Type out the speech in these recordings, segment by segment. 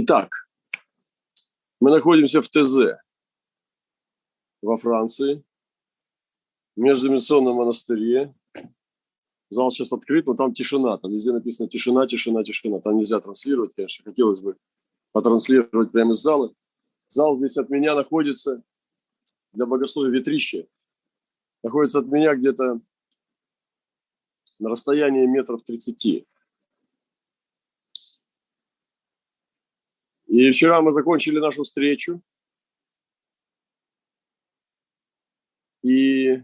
Итак, мы находимся в ТЗ во Франции, в Междимиссионном монастыре. Зал сейчас открыт, но там тишина. Там везде написано тишина, тишина, тишина. Там нельзя транслировать, конечно. Хотелось бы потранслировать прямо из зала. Зал здесь от меня находится для богословия ветрище. Находится от меня где-то на расстоянии метров 30. И вчера мы закончили нашу встречу. И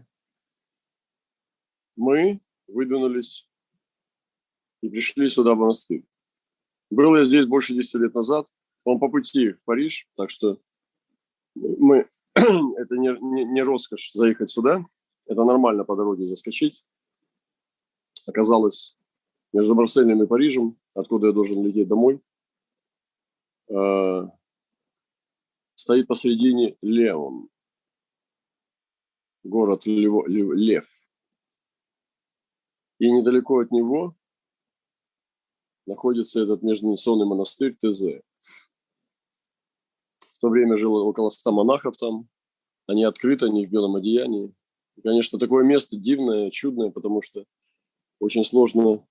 мы выдвинулись и пришли сюда, в монастырь. Был я здесь больше 10 лет назад. Он по пути в Париж, так что мы, это не, не, не роскошь заехать сюда. Это нормально по дороге заскочить. Оказалось, между Марселем и Парижем, откуда я должен лететь домой – Э, стоит посредине Леон, город Лево, Лев. И недалеко от него находится этот международный монастырь ТЗ. В то время жило около ста монахов там. Они открыты, они в белом одеянии. И, конечно, такое место дивное, чудное, потому что очень сложно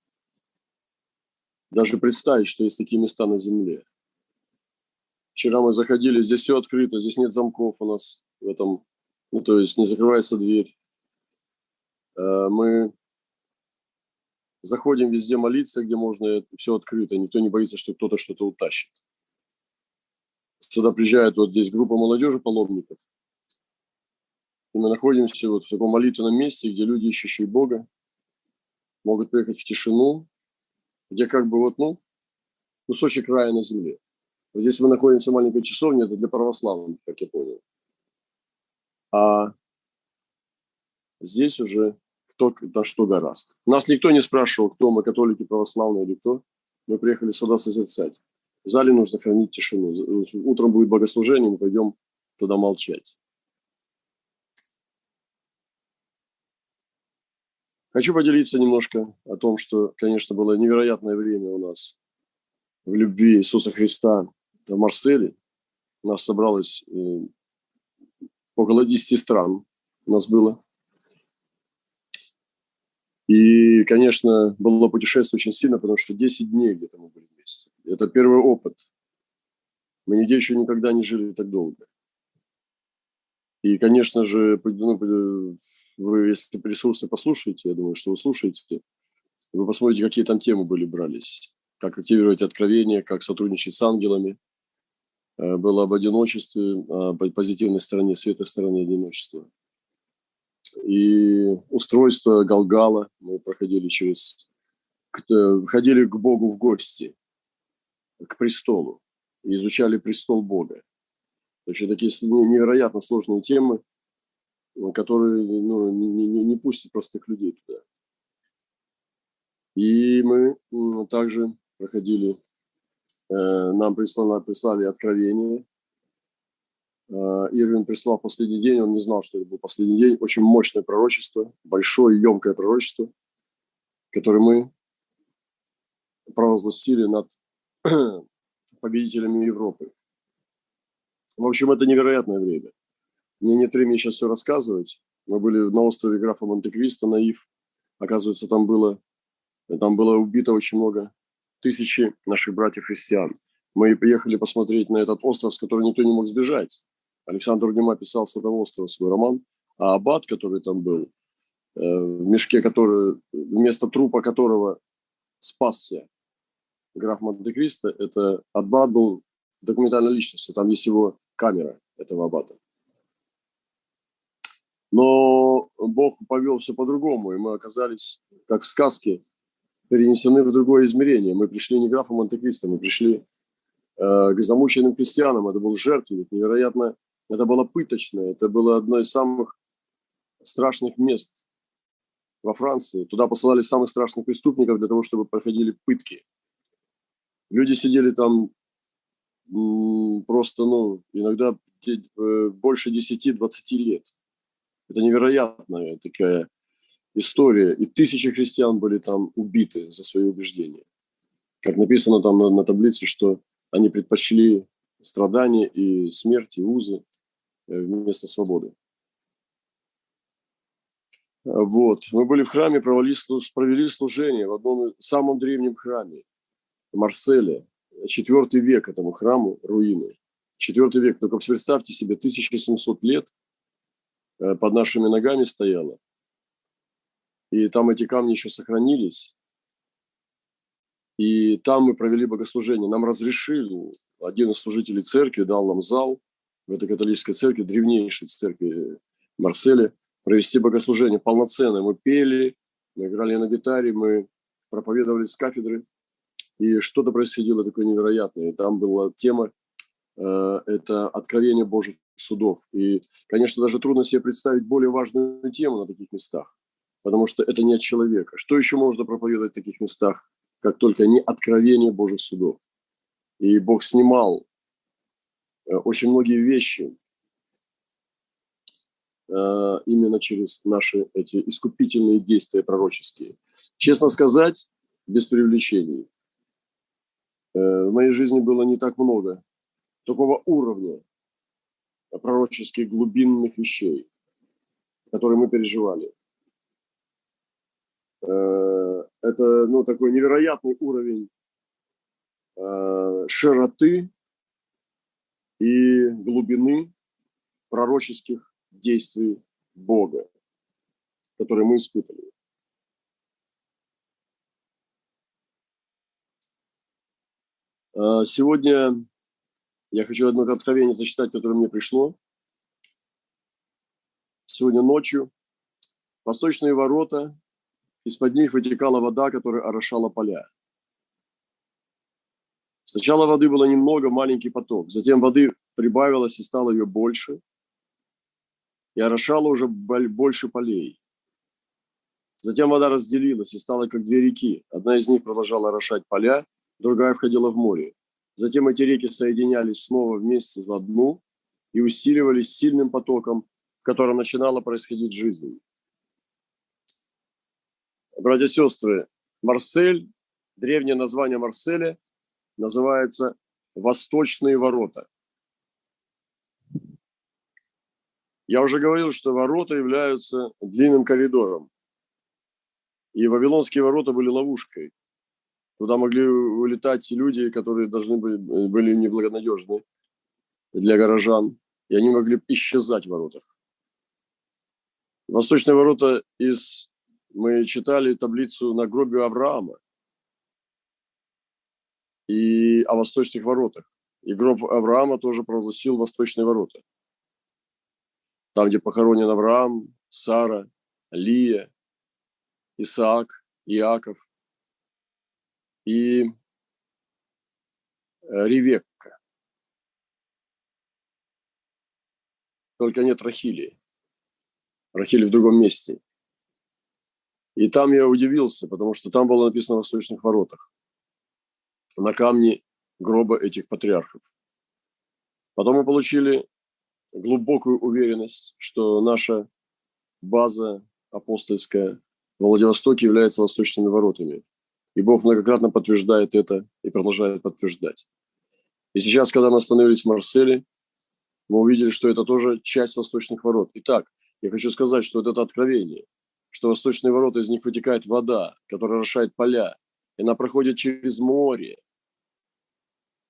даже представить, что есть такие места на земле. Вчера мы заходили, здесь все открыто, здесь нет замков у нас в этом, ну, то есть не закрывается дверь. Э, мы заходим везде молиться, где можно, все открыто, никто не боится, что кто-то что-то утащит. Сюда приезжает вот здесь группа молодежи, паломников. И мы находимся вот в таком молитвенном месте, где люди, ищущие Бога, могут приехать в тишину, где как бы вот, ну, кусочек рая на земле. Здесь мы находимся в маленькой часовне, это для православных, как я понял. А здесь уже кто да что гораст. Нас никто не спрашивал, кто мы, католики, православные или кто. Мы приехали сюда созерцать. В зале нужно хранить тишину. Утром будет богослужение, мы пойдем туда молчать. Хочу поделиться немножко о том, что, конечно, было невероятное время у нас в любви Иисуса Христа в Марселе. У нас собралось э, около 10 стран у нас было. И, конечно, было путешествие очень сильно, потому что 10 дней где-то мы были вместе. Это первый опыт. Мы нигде еще никогда не жили так долго. И, конечно же, ну, вы, если присутствуете, послушаете, я думаю, что вы слушаете, вы посмотрите, какие там темы были брались. Как активировать откровение, как сотрудничать с ангелами – было об одиночестве, о позитивной стороне, светлой стороне одиночества. И устройство Галгала, мы проходили через, э, ходили к Богу в гости, к престолу, и изучали престол Бога. Очень такие невероятно сложные темы, которые ну, не, не, не пустят простых людей туда. И мы также проходили Э, нам прислали, прислали откровение. Э, Ирвин прислал последний день, он не знал, что это был последний день. Очень мощное пророчество, большое, емкое пророчество, которое мы провозгласили над победителями Европы. В общем, это невероятное время. Мне нет времени сейчас все рассказывать. Мы были на острове графа Монте-Кристо, Наив. Оказывается, там было, там было убито очень много тысячи наших братьев-христиан. Мы приехали посмотреть на этот остров, с которого никто не мог сбежать. Александр Дюма писал с этого острова свой роман, а аббат, который там был, э, в мешке, который, вместо трупа которого спасся граф Монте-Кристо, это аббат был документальной личностью, там есть его камера этого аббата. Но Бог повел все по-другому, и мы оказались, как в сказке, перенесены в другое измерение. Мы пришли не графа Монте-Кристо, мы пришли э, к замученным крестьянам. Это был жертвенник, невероятно. Это было пыточно, это было одно из самых страшных мест во Франции. Туда посылали самых страшных преступников для того, чтобы проходили пытки. Люди сидели там просто, ну, иногда э, больше 10-20 лет. Это невероятная такая история, и тысячи христиан были там убиты за свои убеждения. Как написано там на, на таблице, что Они предпочли страдания и смерть, и узы э, вместо свободы. Вот. Мы были в храме, провели, провели служение в одном самом древнем храме, в Марселе. Четвертый век этому храму, руины. Четвертый век. Только представьте себе, 1700 лет э, под нашими ногами стояло. И там эти камни еще сохранились. И там мы провели богослужение. Нам разрешили, один из служителей церкви дал нам зал в этой католической церкви, древнейшей церкви Марселе, провести богослужение полноценное. Мы пели, мы играли на гитаре, мы проповедовали с кафедры. И что-то происходило такое невероятное. И там была тема э, это откровение Божьих судов. И, конечно, даже трудно себе представить более важную тему на таких местах, потому что это не от человека. Что еще можно проповедовать в таких местах, как только не откровение Божьих судов? И Бог снимал э, очень многие вещи э, именно через наши эти искупительные действия пророческие. Честно сказать, без привлечений, э, в моей жизни было не так много такого уровня пророческих глубинных вещей, которые мы переживали. Это ну, такой невероятный уровень Э, широты и глубины пророческих действий Бога, которые мы испытывали. Э, сегодня я хочу одно откровение зачитать, которое мне пришло. Сегодня ночью восточные ворота, из-под них вытекала вода, которая орошала поля. Сначала воды было немного, маленький поток. Затем воды прибавилось и стало ее больше. И орошало уже больше полей. Затем вода разделилась и стала как две реки. Одна из них продолжала орошать поля, другая входила в море. Затем эти реки соединялись снова вместе в одну и усиливались сильным потоком, в котором начинала происходить жизнь. Братья и сестры, Марсель, древнее название Марселя называется «Восточные ворота». Я уже говорил, что ворота являются длинным коридором. И вавилонские ворота были ловушкой. Туда могли улетать люди, которые должны были, были неблагонадежны для горожан. И они могли исчезать в воротах. Восточные ворота из... Мы читали таблицу на гробе Авраама и о восточных воротах. И гроб Авраама тоже прогласил восточные ворота. Там, где похоронен Авраам, Сара, Лия, Исаак, Иаков и э, Ревекка. Только нет Рахилии. Рахили в другом месте. И там я удивился, потому что там было написано в восточных воротах на камне гроба этих патриархов. Потом мы получили глубокую уверенность, что наша база апостольская в Владивостоке является восточными воротами. И Бог многократно подтверждает это и продолжает подтверждать. И сейчас, когда мы остановились в Марселе, мы увидели, что это тоже часть восточных ворот. Итак, я хочу сказать, что это откровение, что восточные ворота, из них вытекает вода, которая орошает поля, и она проходит через море,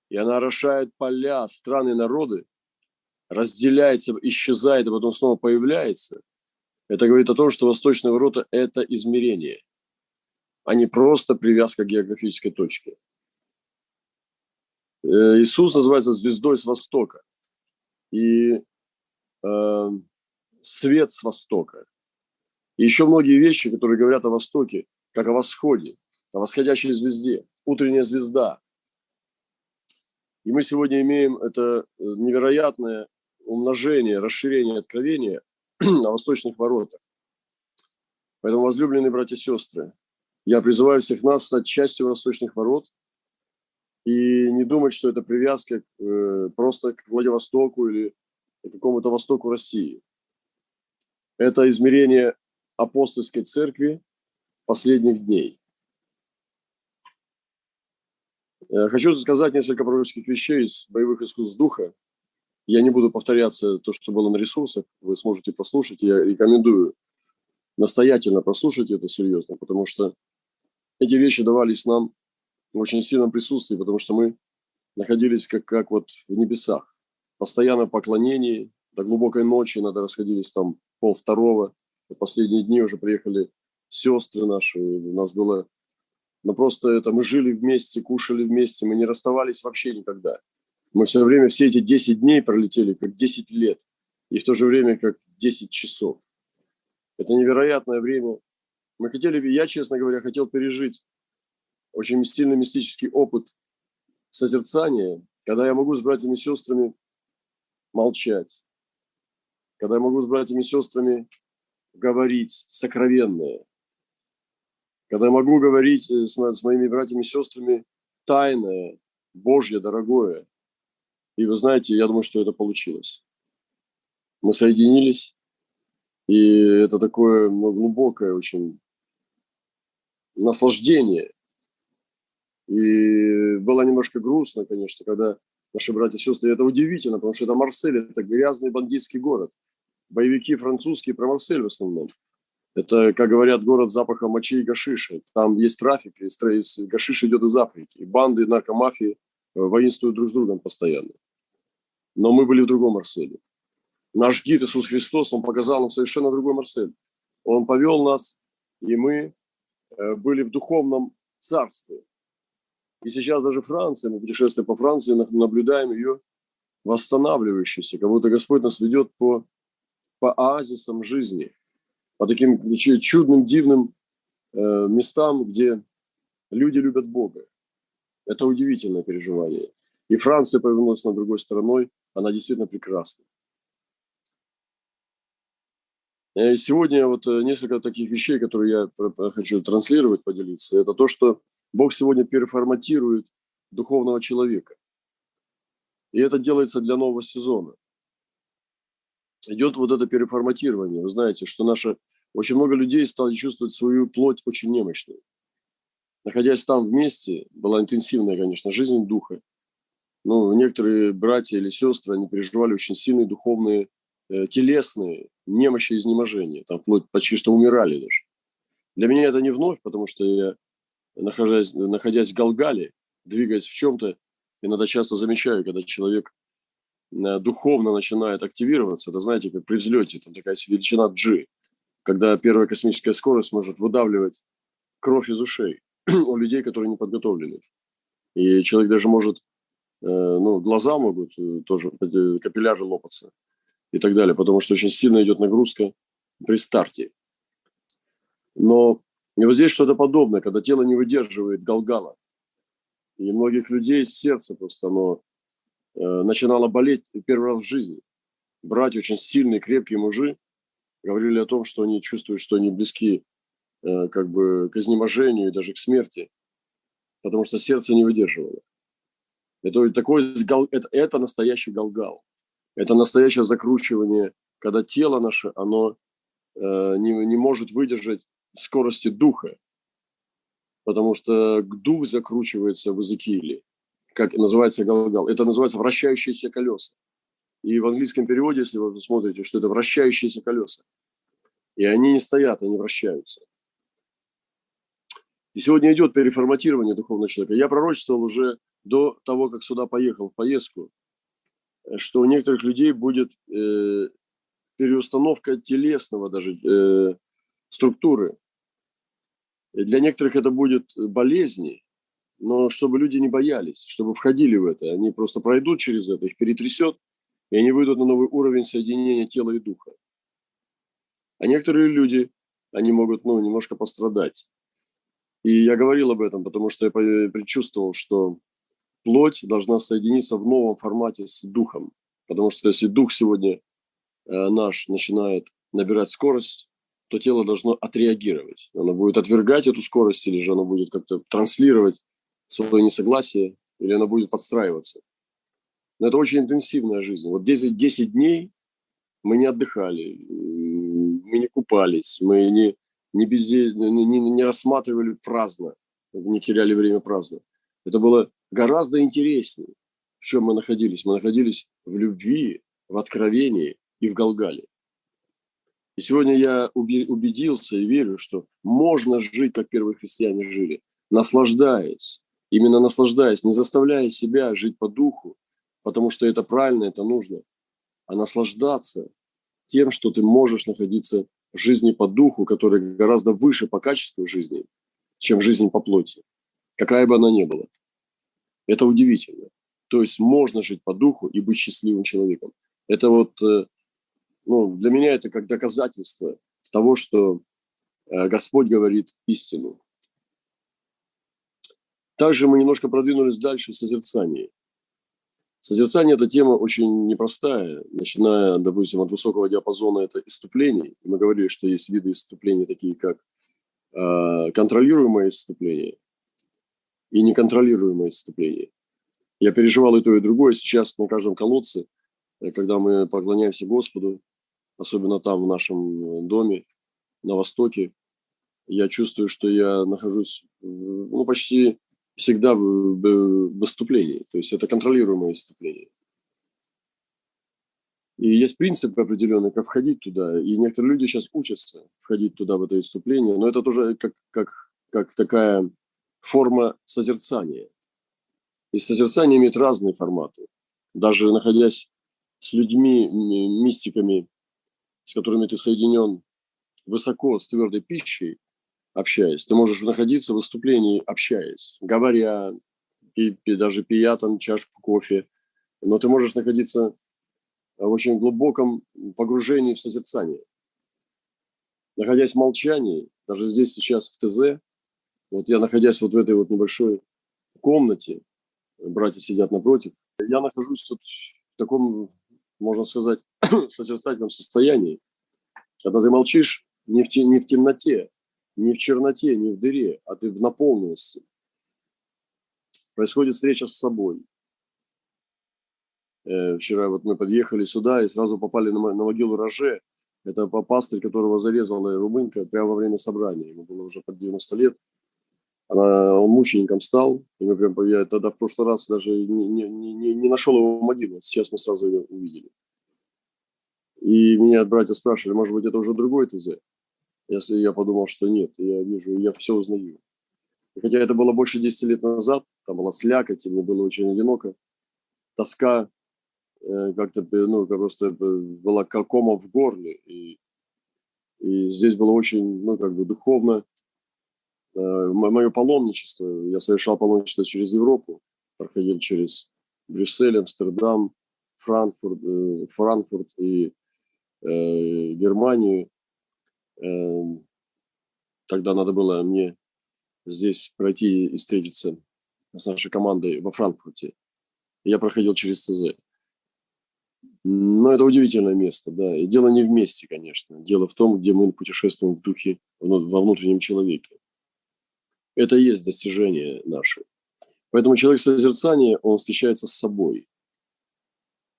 и она орошает поля, страны, народы, разделяется, исчезает, а потом снова появляется, это говорит о том, что восточные ворота – это измерение, а не просто привязка к географической точке. Э, Иисус называется звездой с востока. И э, свет с востока. И еще многие вещи, которые говорят о Востоке, как о восходе, о восходящей звезде, утренняя звезда, и мы сегодня имеем это э, невероятное умножение, расширение откровения на восточных воротах. Поэтому, возлюбленные братья и сестры, я призываю всех нас стать частью восточных ворот и не думать, что это привязка э, просто к Владивостоку или к какому-то востоку России. Это измерение апостольской церкви последних дней. Э, хочу сказать несколько пророческих вещей из боевых искусств духа. Я не буду повторяться то, что было на ресурсах. Вы сможете послушать. Я рекомендую настоятельно прослушать это серьезно, потому что эти вещи давались нам в очень сильном присутствии, потому что мы находились как, как вот в небесах. Постоянно поклонении, до глубокой ночи иногда расходились там пол второго. Последние дни уже приехали сестры наши. У нас было... Ну, просто это мы жили вместе, кушали вместе, мы не расставались вообще никогда. Мы все время, все эти 10 дней пролетели как 10 лет. И в то же время как 10 часов. Это невероятное время. Мы хотели, я, честно говоря, хотел пережить очень сильный мистический опыт созерцания, когда я могу с братьями и сестрами молчать, когда я могу с братьями и сестрами говорить сокровенное, когда я могу говорить э, с, с моими братьями и сестрами тайное, Божье, дорогое. И вы знаете, я думаю, что это получилось. Мы соединились, и это такое ну, глубокое очень наслаждение. И было немножко грустно, конечно, когда наши братья и сестры, это удивительно, потому что это Марсель, это грязный бандитский город. Боевики французские про в основном. Это, как говорят, город запаха мочи и гашиши. Там есть трафик, и гашиш идет из Африки. И банды, наркомафии э, воинствуют друг с другом постоянно. Но мы были в другом Марселе. Наш гид Иисус Христос, Он показал нам совершенно другой Марсель. Он повел нас, и мы э, были в духовном царстве. И сейчас даже Франция, мы путешествуем по Франции, наблюдаем ее восстанавливающейся, как будто Господь нас ведет по, по оазисам жизни, по таким чудным, дивным э, местам, где люди любят Бога. Это удивительное переживание. И Франция повернулась на другой стороной, она действительно прекрасна. И сегодня вот э, несколько таких вещей, которые я хочу транслировать, поделиться, это то, что Бог сегодня переформатирует духовного человека. И это делается для нового сезона. Идет вот это переформатирование. Вы знаете, что наше... Очень много людей стали чувствовать свою плоть очень немощной. Находясь там вместе, была интенсивная, конечно, жизнь духа. Ну, некоторые братья или сестры, они переживали очень сильные духовные, э, телесные немощи и изнеможения. Там вплоть почти что умирали даже. Для меня это не вновь, потому что я находясь, находясь в Галгале, двигаясь в чем-то, иногда часто замечаю, когда человек духовно начинает активироваться, это знаете, как при взлете, там такая величина G, когда первая космическая скорость может выдавливать кровь из ушей у людей, которые не подготовлены. И человек даже может, э, ну, глаза могут э, тоже, капилляры лопаться и так далее, потому что очень сильно идет нагрузка при старте. Но и вот здесь что-то подобное, когда тело не выдерживает галгала. И многих людей сердце просто, оно э, начинало болеть первый раз в жизни. Братья очень сильные, крепкие мужи говорили о том, что они чувствуют, что они близки э, как бы к изнеможению и даже к смерти, потому что сердце не выдерживало. Это, такой, это, это настоящий галгал. Это настоящее закручивание, когда тело наше, оно э, не, не может выдержать скорости духа, потому что дух закручивается в Иезекииле, как называется Галгал. Это называется вращающиеся колеса. И в английском переводе, если вы смотрите, что это вращающиеся колеса. И они не стоят, они вращаются. И сегодня идет переформатирование духовного человека. Я пророчествовал уже до того, как сюда поехал в поездку, что у некоторых людей будет э, переустановка телесного даже э, структуры. Для некоторых это будет болезни, но чтобы люди не боялись, чтобы входили в это. Они просто пройдут через это, их перетрясет, и они выйдут на новый уровень соединения тела и духа. А некоторые люди, они могут ну, немножко пострадать. И я говорил об этом, потому что я предчувствовал, что плоть должна соединиться в новом формате с духом. Потому что если дух сегодня э, наш начинает набирать скорость, то тело должно отреагировать. Оно будет отвергать эту скорость, или же оно будет как-то транслировать свое несогласие, или оно будет подстраиваться. Но это очень интенсивная жизнь. Вот 10, 10 дней мы не отдыхали, мы не купались, мы не, не, безде... не, не рассматривали праздно, не теряли время праздно. Это было гораздо интереснее, в чем мы находились. Мы находились в любви, в откровении и в Галгале. И сегодня я убедился и верю, что можно жить, как первые христиане жили, наслаждаясь, именно наслаждаясь, не заставляя себя жить по духу, потому что это правильно, это нужно, а наслаждаться тем, что ты можешь находиться в жизни по духу, которая гораздо выше по качеству жизни, чем жизнь по плоти, какая бы она ни была. Это удивительно. То есть можно жить по духу и быть счастливым человеком. Это вот э, ну, для меня это как доказательство того, что э, Господь говорит истину. Также мы немножко продвинулись дальше в созерцании. Созерцание – это тема очень непростая, начиная, допустим, от высокого диапазона – это иступлений. Мы говорили, что есть виды иступлений, такие как э, контролируемое иступление и неконтролируемое иступление. Я переживал и то, и другое. Сейчас на каждом колодце, э, когда мы поклоняемся Господу, особенно там, в нашем э, доме, на Востоке, я чувствую, что я нахожусь ну, почти всегда в, в выступлении. То есть это контролируемое выступление. И есть принципы определенные, как входить туда. И некоторые люди сейчас учатся входить туда, в это выступление. Но это тоже как, как, как такая форма созерцания. И созерцание имеет разные форматы. Даже находясь с людьми, мистиками, с которыми ты соединен высоко с твердой пищей, общаясь. Ты можешь находиться в выступлении, общаясь, говоря, пи, пи, даже пия там чашку кофе. Но ты можешь находиться в очень глубоком погружении в созерцание. Находясь в молчании, даже здесь сейчас в ТЗ, вот я находясь вот в этой вот небольшой комнате, братья сидят напротив, я нахожусь вот в таком можно сказать, созерцательном состоянии, когда ты молчишь не в, те, не в темноте, не в черноте, не в дыре, а ты в наполненности. Происходит встреча с собой. Э, вчера вот мы подъехали сюда и сразу попали на, на могилу Роже. Это пастырь, которого зарезала румынка прямо во время собрания. Ему было уже под 90 лет. Она, он мучеником стал. И мы прям, я тогда в прошлый раз даже не, не, не, не нашел его могилу. Сейчас мы сразу ее увидели. И меня братья спрашивали, может быть, это уже другой ТЗ. Если я подумал, что нет, я вижу, я все узнаю. И хотя это было больше 10 лет назад, там была слякоть, и мне было очень одиноко, тоска э, как-то, ну, просто была как кома в горле. И, и здесь было очень, ну, как бы духовно, Э, мое паломничество, я совершал паломничество через Европу, проходил через Брюссель, Амстердам, Франкфурт, э, Франкфурт и э, Германию. Э, тогда надо было мне здесь пройти и встретиться с нашей командой во Франкфурте. Я проходил через ЦЗ. Но это удивительное место, да. И дело не в месте, конечно. Дело в том, где мы путешествуем в духе, во внутреннем человеке. Это и есть достижение наше. Поэтому человек созерцания, он встречается с собой.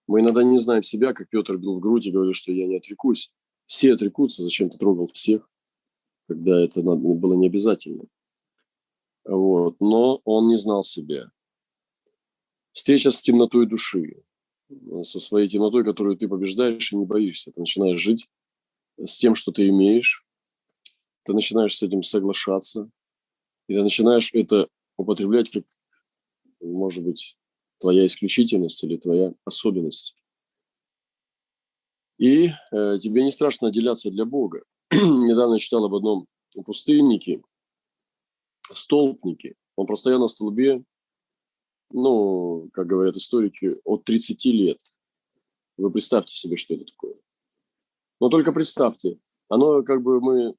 Мы иногда не знаем себя, как Петр бил в грудь и говорил, что я не отрекусь. Все отрекутся, зачем ты трогал всех, когда это было не обязательно. Вот. Но он не знал себя. Встреча с темнотой души, со своей темнотой, которую ты побеждаешь и не боишься. Ты начинаешь жить с тем, что ты имеешь, ты начинаешь с этим соглашаться, и ты начинаешь это употреблять как, может быть, твоя исключительность или твоя особенность. И э, тебе не страшно отделяться для Бога. Недавно я читал об одном пустыннике, столпнике. Он простоял на столбе, ну, как говорят историки, от 30 лет. Вы представьте себе, что это такое. Но только представьте, оно как бы мы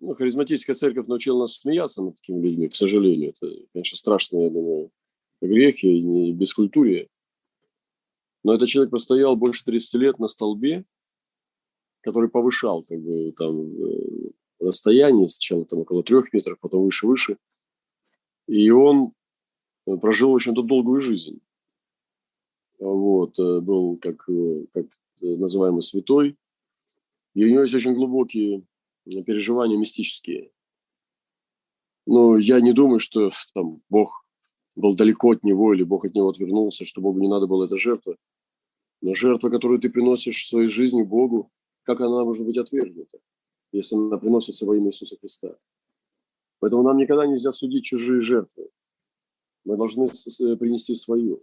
ну, харизматическая церковь научила нас смеяться над такими людьми, к сожалению. Это, конечно, страшный, я думаю, грех и не бескультурие. Но этот человек простоял больше 30 лет на столбе, который повышал как бы, там, э, расстояние, сначала там около трех метров, потом выше-выше. И он э, прожил, общем-то, долгую жизнь. Вот, э, был как, как называемый святой. И у него есть очень глубокие переживания мистические. Но я не думаю, что там Бог был далеко от него, или Бог от него отвернулся, что Богу не надо было эта жертва. Но жертва, которую ты приносишь в своей жизни Богу, как она может быть отвергнута, если она приносится во имя Иисуса Христа? Поэтому нам никогда нельзя судить чужие жертвы. Мы должны принести свою.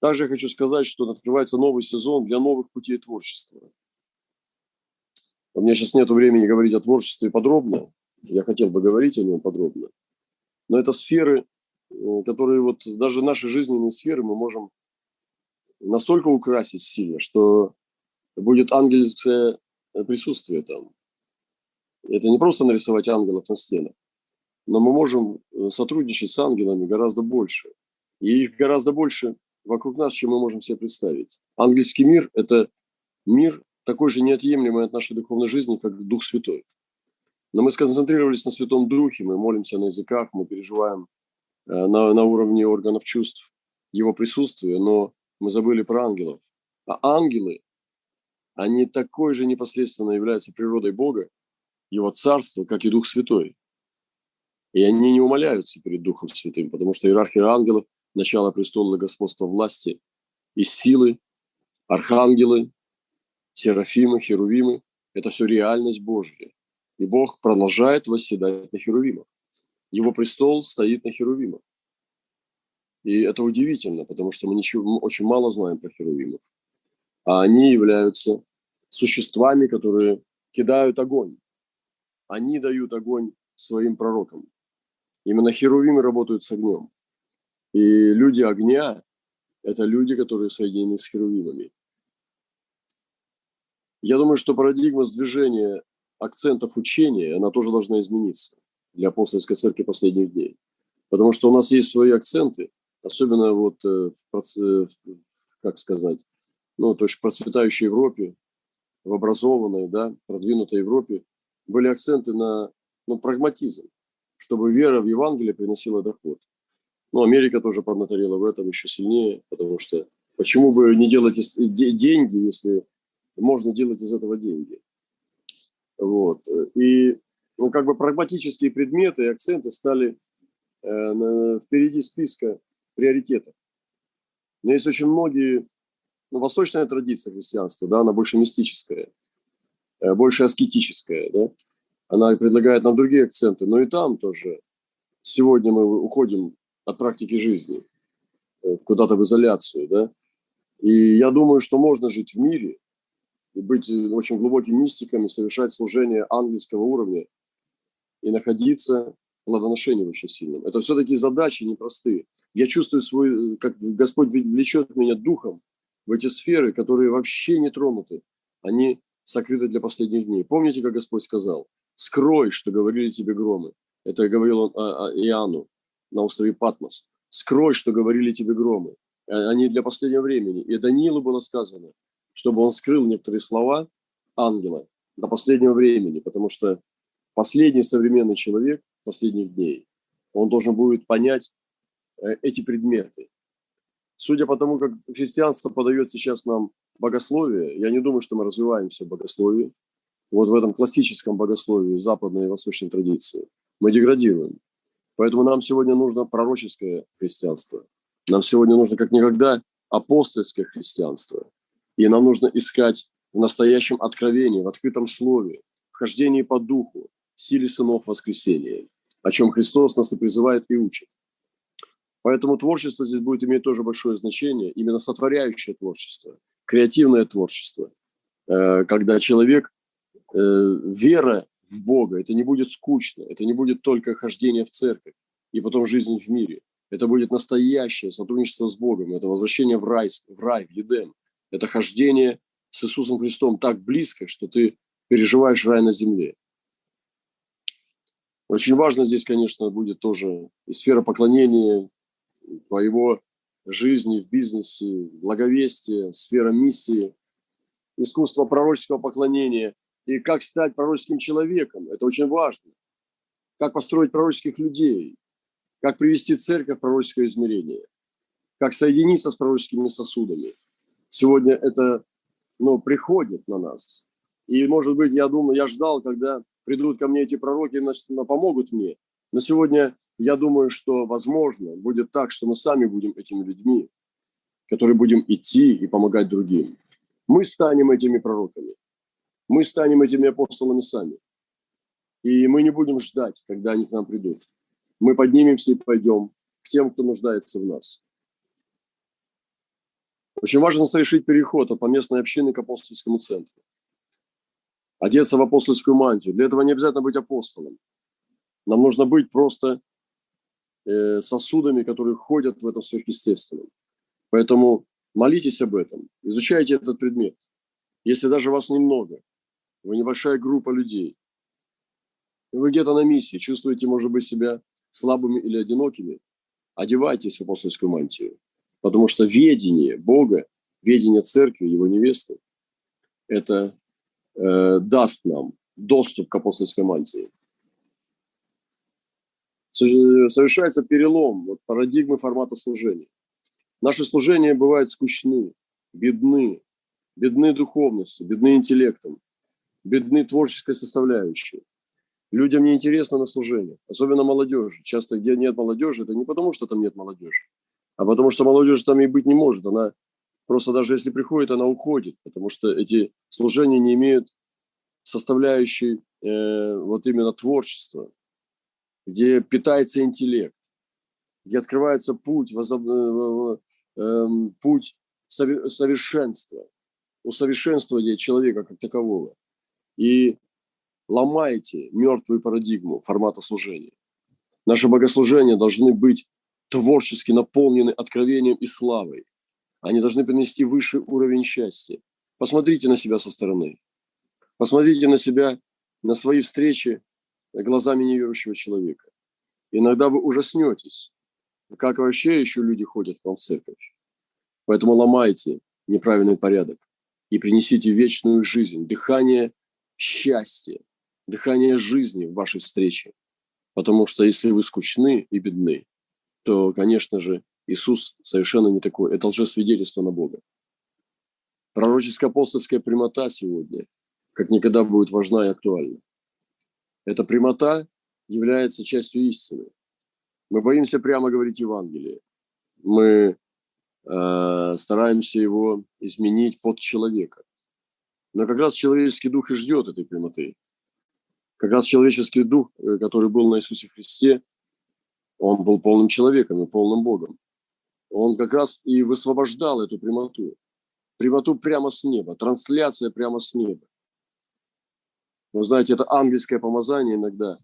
Также я хочу сказать, что открывается новый сезон для новых путей творчества. У меня сейчас нет времени говорить о творчестве подробно. Я хотел бы говорить о нем подробно. Но это сферы, э, которые вот даже наши жизненные сферы мы можем настолько украсить сильно, что будет ангельское присутствие там. Это не просто нарисовать ангелов на стенах, но мы можем э, сотрудничать с ангелами гораздо больше. И их гораздо больше вокруг нас, чем мы можем себе представить. Ангельский мир – это мир такой же неотъемлемый от нашей духовной жизни, как Дух Святой. Но мы сконцентрировались на Святом Духе, мы молимся на языках, мы переживаем э, на, на уровне органов чувств Его присутствия, но мы забыли про ангелов. А ангелы, они такой же непосредственно являются природой Бога, Его Царства, как и Дух Святой. И они не умоляются перед Духом Святым, потому что иерархия ангелов – начало престола господства власти и силы, архангелы, серафимы, херувимы – это все реальность Божья. И Бог продолжает восседать на херувимах. Его престол стоит на херувимах. И это удивительно, потому что мы, ничего, очень мало знаем про херувимов. А они являются существами, которые кидают огонь. Они дают огонь своим пророкам. Именно херувимы работают с огнем. И люди огня – это люди, которые соединены с херувимами. Я думаю, что парадигма сдвижения акцентов учения, она тоже должна измениться для апостольской церкви последних дней. Потому что у нас есть свои акценты, особенно вот, э, в, как сказать, ну, то есть в процветающей Европе, в образованной, да, продвинутой Европе были акценты на ну, прагматизм, чтобы вера в Евангелие приносила доход. Ну, Америка тоже поднаторела в этом еще сильнее, потому что почему бы не делать деньги, если можно делать из этого деньги? Вот. И ну, как бы прагматические предметы и акценты стали э, впереди списка приоритетов. Но есть очень многие, ну, восточная традиция христианства, да, она больше мистическая, э, больше аскетическая, да, она предлагает нам другие акценты, но и там тоже сегодня мы уходим от практики жизни э, куда-то в изоляцию, да, и я думаю, что можно жить в мире, быть э, очень глубоким мистиком, и совершать служение ангельского уровня, и находиться в плодоношении очень сильном. Это все-таки задачи непростые. Я чувствую свой, э, как Господь влечет меня духом в эти сферы, которые вообще не тронуты. Они сокрыты для последних дней. Помните, как Господь сказал? «Скрой, что говорили тебе громы». Это говорил он Иоанну на острове Патмос. «Скрой, что говорили тебе громы». Э, они для последнего времени. И Даниилу было сказано, чтобы он скрыл некоторые слова ангела до последнего времени, потому что последний современный человек последних дней, он должен будет понять э, эти предметы. Судя по тому, как христианство подает сейчас нам богословие, я не думаю, что мы развиваемся в богословии, вот в этом классическом богословии западной и восточной традиции. Мы деградируем. Поэтому нам сегодня нужно пророческое христианство. Нам сегодня нужно как никогда апостольское христианство – и нам нужно искать в настоящем откровении, в открытом слове, в хождении по духу, силе сынов воскресения, о чем Христос нас и призывает и учит. Поэтому творчество здесь будет иметь тоже большое значение, именно сотворяющее творчество, креативное творчество, э, когда человек, э, вера в Бога, это не будет скучно, это не будет только хождение в церковь и потом жизнь в мире. Это будет настоящее сотрудничество с Богом, это возвращение в рай, в рай, в Едем, это хождение с Иисусом Христом так близко, что ты переживаешь рай на земле. Очень важно здесь, конечно, будет тоже и сфера поклонения по его жизни, в бизнесе, благовестие, сфера миссии, искусство пророческого поклонения и как стать пророческим человеком. Это очень важно. Как построить пророческих людей, как привести церковь в пророческое измерение, как соединиться с пророческими сосудами – сегодня это ну, приходит на нас. И, может быть, я думаю, я ждал, когда придут ко мне эти пророки, значит, помогут мне. Но сегодня я думаю, что, возможно, будет так, что мы сами будем этими людьми, которые будем идти и помогать другим. Мы станем этими пророками. Мы станем этими апостолами сами. И мы не будем ждать, когда они к нам придут. Мы поднимемся и пойдем к тем, кто нуждается в нас. Очень важно совершить переход от поместной общины к апостольскому центру. Одеться в апостольскую мантию. Для этого не обязательно быть апостолом. Нам нужно быть просто э, сосудами, которые ходят в этом сверхъестественном. Поэтому молитесь об этом, изучайте этот предмет. Если даже вас немного, вы небольшая группа людей, вы где-то на миссии, чувствуете, может быть, себя слабыми или одинокими, одевайтесь в апостольскую мантию. Потому что ведение Бога, ведение церкви, его невесты, это э, даст нам доступ к апостольской мантии. Совершается перелом вот, парадигмы формата служения. Наши служения бывают скучны, бедны, бедны духовностью, бедны интеллектом, бедны творческой составляющей. Людям не интересно на служение, особенно молодежи. Часто, где нет молодежи, это не потому, что там нет молодежи, а потому что молодежи там и быть не может. Она просто даже если приходит, она уходит, потому что эти служения не имеют составляющей э, вот именно творчества, где питается интеллект, где открывается путь, возоб... э, э, путь совершенства, усовершенствования человека как такового. И ломаете мертвую парадигму формата служения. Наши богослужения должны быть творчески наполнены откровением и славой. Они должны принести высший уровень счастья. Посмотрите на себя со стороны. Посмотрите на себя, на свои встречи глазами неверующего человека. Иногда вы ужаснетесь, как вообще еще люди ходят к вам в церковь. Поэтому ломайте неправильный порядок и принесите вечную жизнь, дыхание счастья, дыхание жизни в вашей встрече. Потому что если вы скучны и бедны, то, конечно же, Иисус совершенно не такой. Это лжесвидетельство на Бога. Пророческая апостольская прямота сегодня как никогда будет важна и актуальна. Эта прямота является частью истины. Мы боимся прямо говорить Евангелие. Мы э, стараемся его изменить под человека. Но как раз человеческий дух и ждет этой прямоты. Как раз человеческий дух, э, который был на Иисусе Христе, он был полным человеком и полным Богом. Он как раз и высвобождал эту прямоту. Прямоту прямо с неба, трансляция прямо с неба. Вы знаете, это ангельское помазание иногда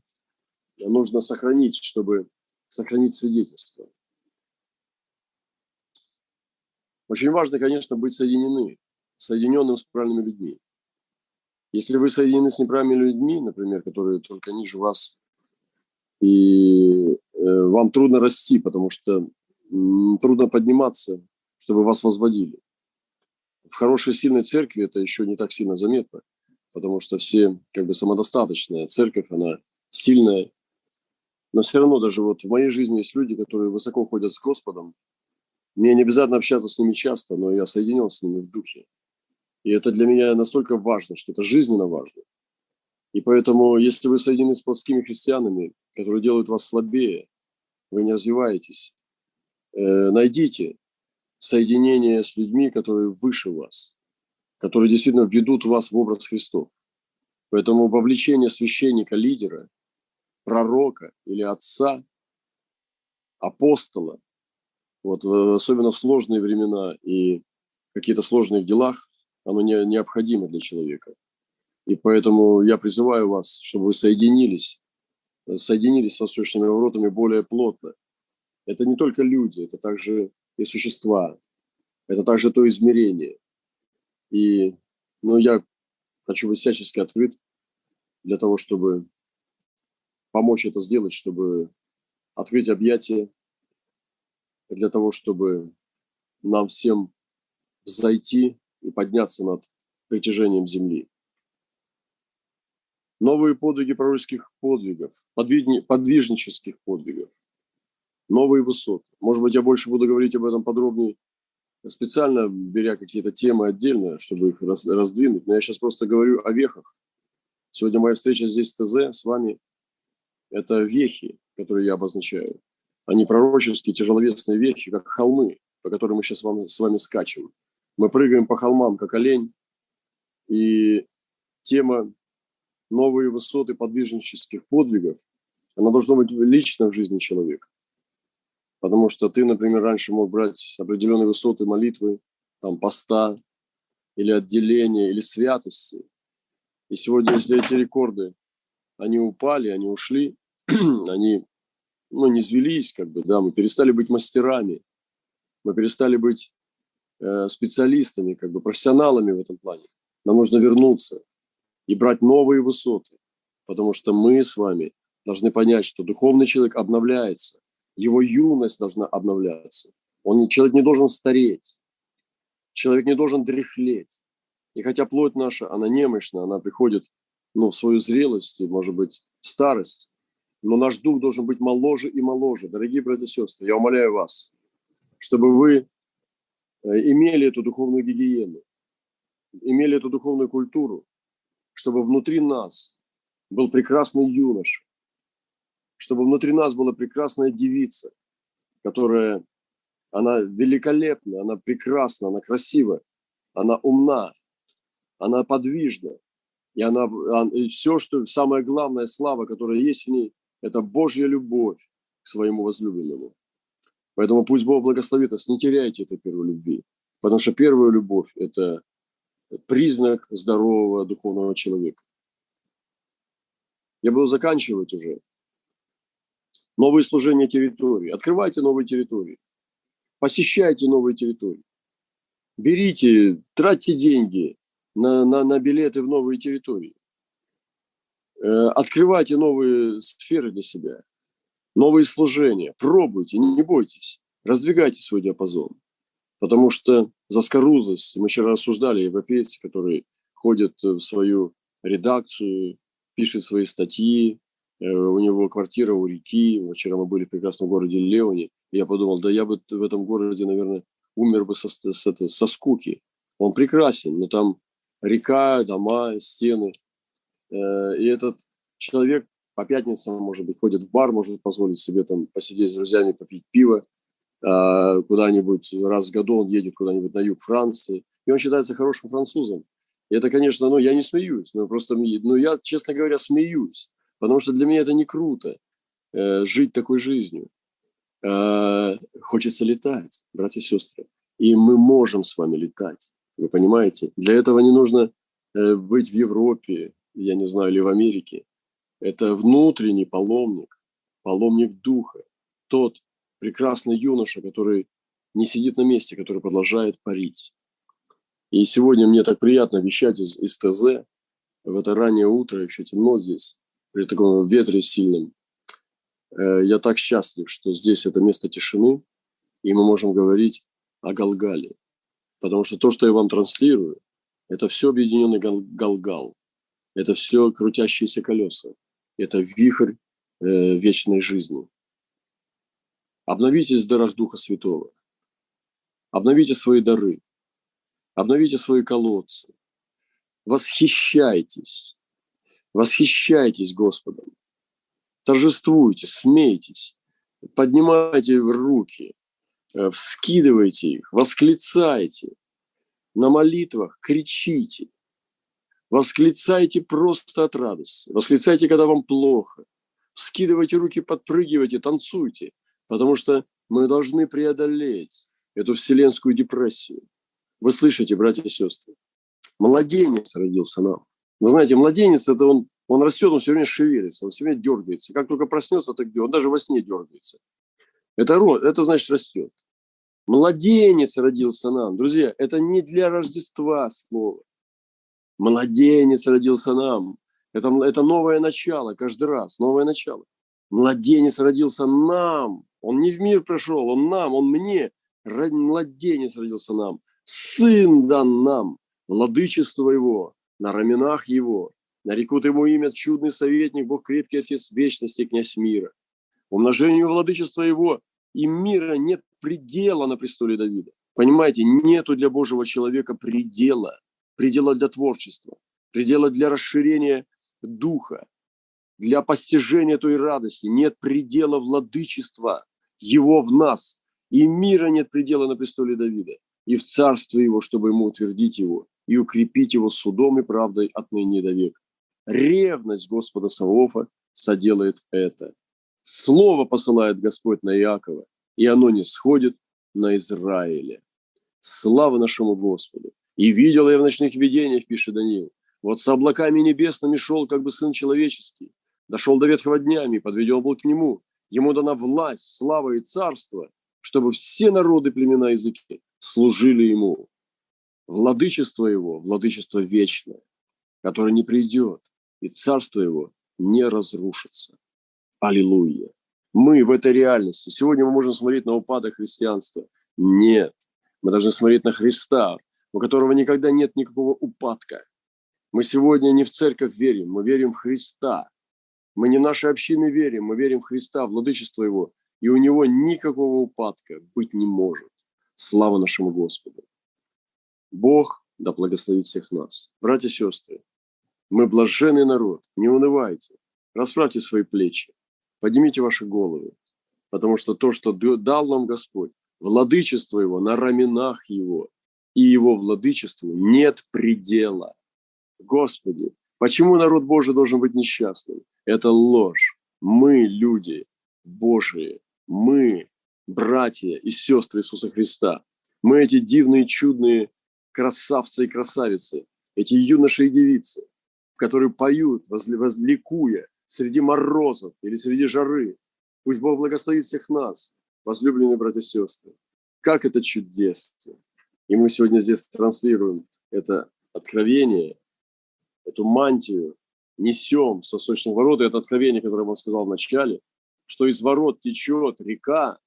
нужно сохранить, чтобы сохранить свидетельство. Очень важно, конечно, быть соединены, соединенным с правильными людьми. Если вы соединены с неправильными людьми, например, которые только ниже вас, и вам трудно расти, потому что трудно подниматься, чтобы вас возводили. В хорошей, сильной церкви это еще не так сильно заметно, потому что все как бы самодостаточная церковь, она сильная. Но все равно даже вот в моей жизни есть люди, которые высоко ходят с Господом. Мне не обязательно общаться с ними часто, но я соединен с ними в духе. И это для меня настолько важно, что это жизненно важно. И поэтому, если вы соединены с плотскими христианами, которые делают вас слабее, вы не развиваетесь, э, найдите соединение с людьми, которые выше вас, которые действительно ведут вас в образ Христов. Поэтому вовлечение священника, лидера, пророка или отца, апостола, вот, особенно в сложные времена и какие-то сложные в делах, оно не, необходимо для человека. И поэтому я призываю вас, чтобы вы соединились, соединились с восточными воротами более плотно. Это не только люди, это также и существа, это также то измерение. И ну, я хочу быть всячески открыт для того, чтобы помочь это сделать, чтобы открыть объятия, для того, чтобы нам всем зайти и подняться над притяжением земли. Новые подвиги пророческих подвигов, подвижнических подвигов, новые высоты. Может быть, я больше буду говорить об этом подробнее, специально беря какие-то темы отдельно, чтобы их раздвинуть. Но я сейчас просто говорю о вехах. Сегодня моя встреча здесь в ТЗ с вами – это вехи, которые я обозначаю, они пророческие, тяжеловесные вещи, как холмы, по которым мы сейчас с вами скачем. Мы прыгаем по холмам, как олень, и тема новые высоты подвижнических подвигов, она должна быть лично в жизни человека. Потому что ты, например, раньше мог брать определенные высоты молитвы, там, поста, или отделения, или святости. И сегодня, если эти рекорды, они упали, они ушли, они ну, не звелись, как бы, да, мы перестали быть мастерами, мы перестали быть э, специалистами, как бы профессионалами в этом плане. Нам нужно вернуться и брать новые высоты, потому что мы с вами должны понять, что духовный человек обновляется, его юность должна обновляться. Он, человек не должен стареть, человек не должен дряхлеть. И хотя плоть наша, она немощна, она приходит ну, в свою зрелость, может быть, старость, но наш дух должен быть моложе и моложе. Дорогие братья и сестры, я умоляю вас, чтобы вы э, имели эту духовную гигиену, имели эту духовную культуру, чтобы внутри нас был прекрасный юноша, чтобы внутри нас была прекрасная девица, которая, она великолепна, она прекрасна, она красива, она умна, она подвижна. И она, и все, что самое главное, слава, которая есть в ней, это Божья любовь к своему возлюбленному. Поэтому пусть Бог благословит нас, не теряйте этой первой любви. Потому что первая любовь – это признак здорового духовного человека. Я буду заканчивать уже. Новые служения территории. Открывайте новые территории. Посещайте новые территории. Берите, тратьте деньги на, на, на билеты в новые территории. Э, открывайте новые сферы для себя, новые служения, пробуйте, не, бойтесь, раздвигайте свой диапазон. Потому что заскорузость, мы вчера рассуждали, европейцы, которые ходят в свою редакцию, пишут свои статьи, э, у него квартира у реки, вчера мы были в прекрасном городе Леоне, я подумал, да я бы в этом городе, наверное, умер бы со, со, со скуки. Он прекрасен, но там река, дома, стены – Э, и этот человек по пятницам, может быть, ходит в бар, может позволить себе там посидеть с друзьями, попить пиво, куда-нибудь раз в году он едет куда-нибудь на юг Франции, и он считается хорошим французом. И это, конечно, ну, я не смеюсь, но просто, ну, я, честно говоря, смеюсь, потому что для меня это не круто, э, жить такой жизнью. Э, хочется летать, братья и сестры, и мы можем с вами летать, вы понимаете? Для этого не нужно э, быть в Европе, я не знаю, или в Америке, это внутренний паломник, паломник духа, тот прекрасный юноша, который не сидит на месте, который продолжает парить. И сегодня мне так приятно вещать из, из ТЗ, в это раннее утро, еще темно здесь, при таком ветре сильном. Э, я так счастлив, что здесь это место тишины, и мы можем говорить о Галгале. Потому что то, что я вам транслирую, это все объединенный Галгал. Это все крутящиеся колеса. Это вихрь э, вечной жизни. Обновитесь в дарах Духа Святого. Обновите свои дары. Обновите свои колодцы. Восхищайтесь. Восхищайтесь Господом. Торжествуйте, смейтесь. Поднимайте руки. Э, вскидывайте их. Восклицайте. На молитвах кричите. Восклицайте просто от радости. Восклицайте, когда вам плохо. Вскидывайте руки, подпрыгивайте, танцуйте. Потому что мы должны преодолеть эту вселенскую депрессию. Вы слышите, братья и сестры? Младенец родился нам. Вы знаете, младенец – это он, он растет, он все время шевелится, он все время дергается. Как только проснется, так он даже во сне дергается. Это, это значит растет. Младенец родился нам. Друзья, это не для Рождества слово. Младенец родился нам. Это, это новое начало каждый раз, новое начало. Младенец родился нам. Он не в мир пришел, он нам, он мне. Младенец родился нам. Сын дан нам. Владычество его на раменах его. Нарекут ему имя чудный советник, Бог крепкий Отец вечности, князь мира. Умножению владычества его и мира нет предела на престоле Давида. Понимаете, нету для Божьего человека предела предела для творчества, предела для расширения духа. Для постижения той радости. Нет предела владычества Его в нас, и мира нет предела на престоле Давида, и в царстве Его, чтобы Ему утвердить Его и укрепить Его судом и правдой отныне до века. Ревность Господа Саваофа соделает это. Слово посылает Господь на Иакова, и оно не сходит на Израиле. Слава нашему Господу! И видел я в ночных видениях, пишет Даниил, вот с облаками небесными шел, как бы сын человеческий, дошел до ветхого днями, подведен был к нему. Ему дана власть, слава и царство, чтобы все народы, племена, языки служили ему. Владычество его, владычество вечное, которое не придет, и царство его не разрушится. Аллилуйя. Мы в этой реальности. Сегодня мы можем смотреть на упадок христианства. Нет. Мы должны смотреть на Христа, у которого никогда нет никакого упадка. Мы сегодня не в церковь верим, мы верим в Христа. Мы не в нашей общины верим, мы верим в Христа, владычество Его. И у Него никакого упадка быть не может. Слава нашему Господу. Бог да благословит всех нас. Братья и сестры, мы блаженный народ, не унывайте, расправьте свои плечи, поднимите ваши головы, потому что то, что дал нам Господь, владычество Его на раменах Его, и Его владычеству нет предела. Господи, почему народ Божий должен быть несчастным? Это ложь. Мы люди Божии, мы братья и сестры Иисуса Христа. Мы эти дивные, чудные красавцы и красавицы, эти юноши и девицы, которые поют, возликуя среди морозов или среди жары. Пусть Бог благословит всех нас, возлюбленные братья и сестры. Как это чудесно! И мы сегодня здесь транслируем это откровение, эту мантию, несем со сочных ворот, и это откровение, которое он сказал в начале, что из ворот течет река,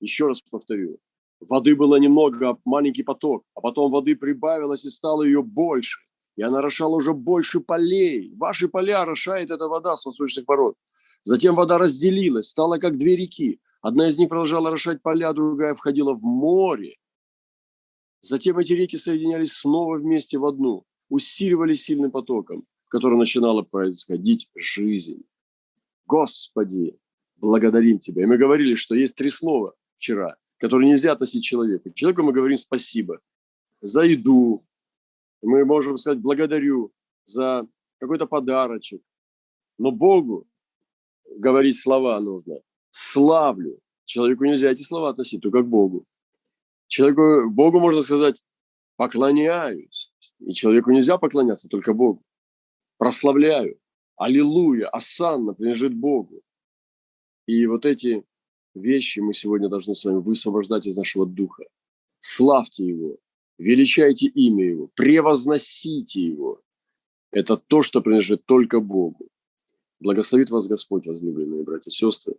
еще раз повторю, воды было немного, маленький поток, а потом воды прибавилось и стало ее больше. И она орошала уже больше полей. Ваши поля орошает эта вода с восточных ворот. Затем вода разделилась, стала как две реки. Одна из них продолжала орошать поля, другая входила в море. Затем эти реки соединялись снова вместе в одну, усиливались сильным потоком, в котором начинала происходить жизнь. Господи, благодарим Тебя. И мы говорили, что есть три слова вчера, которые нельзя относить человеку. Человеку мы говорим спасибо за еду, мы можем сказать благодарю за какой-то подарочек. Но Богу говорить слова нужно. Славлю. Человеку нельзя эти слова относить, только к Богу. Человеку, Богу можно сказать поклоняюсь. И человеку нельзя поклоняться, только Богу. Прославляю. Аллилуйя, Асанна принадлежит Богу. И вот эти вещи мы сегодня должны с вами высвобождать из нашего духа. Славьте Его, величайте имя Его, превозносите Его. Это то, что принадлежит только Богу. Благословит вас Господь, возлюбленные братья и сестры.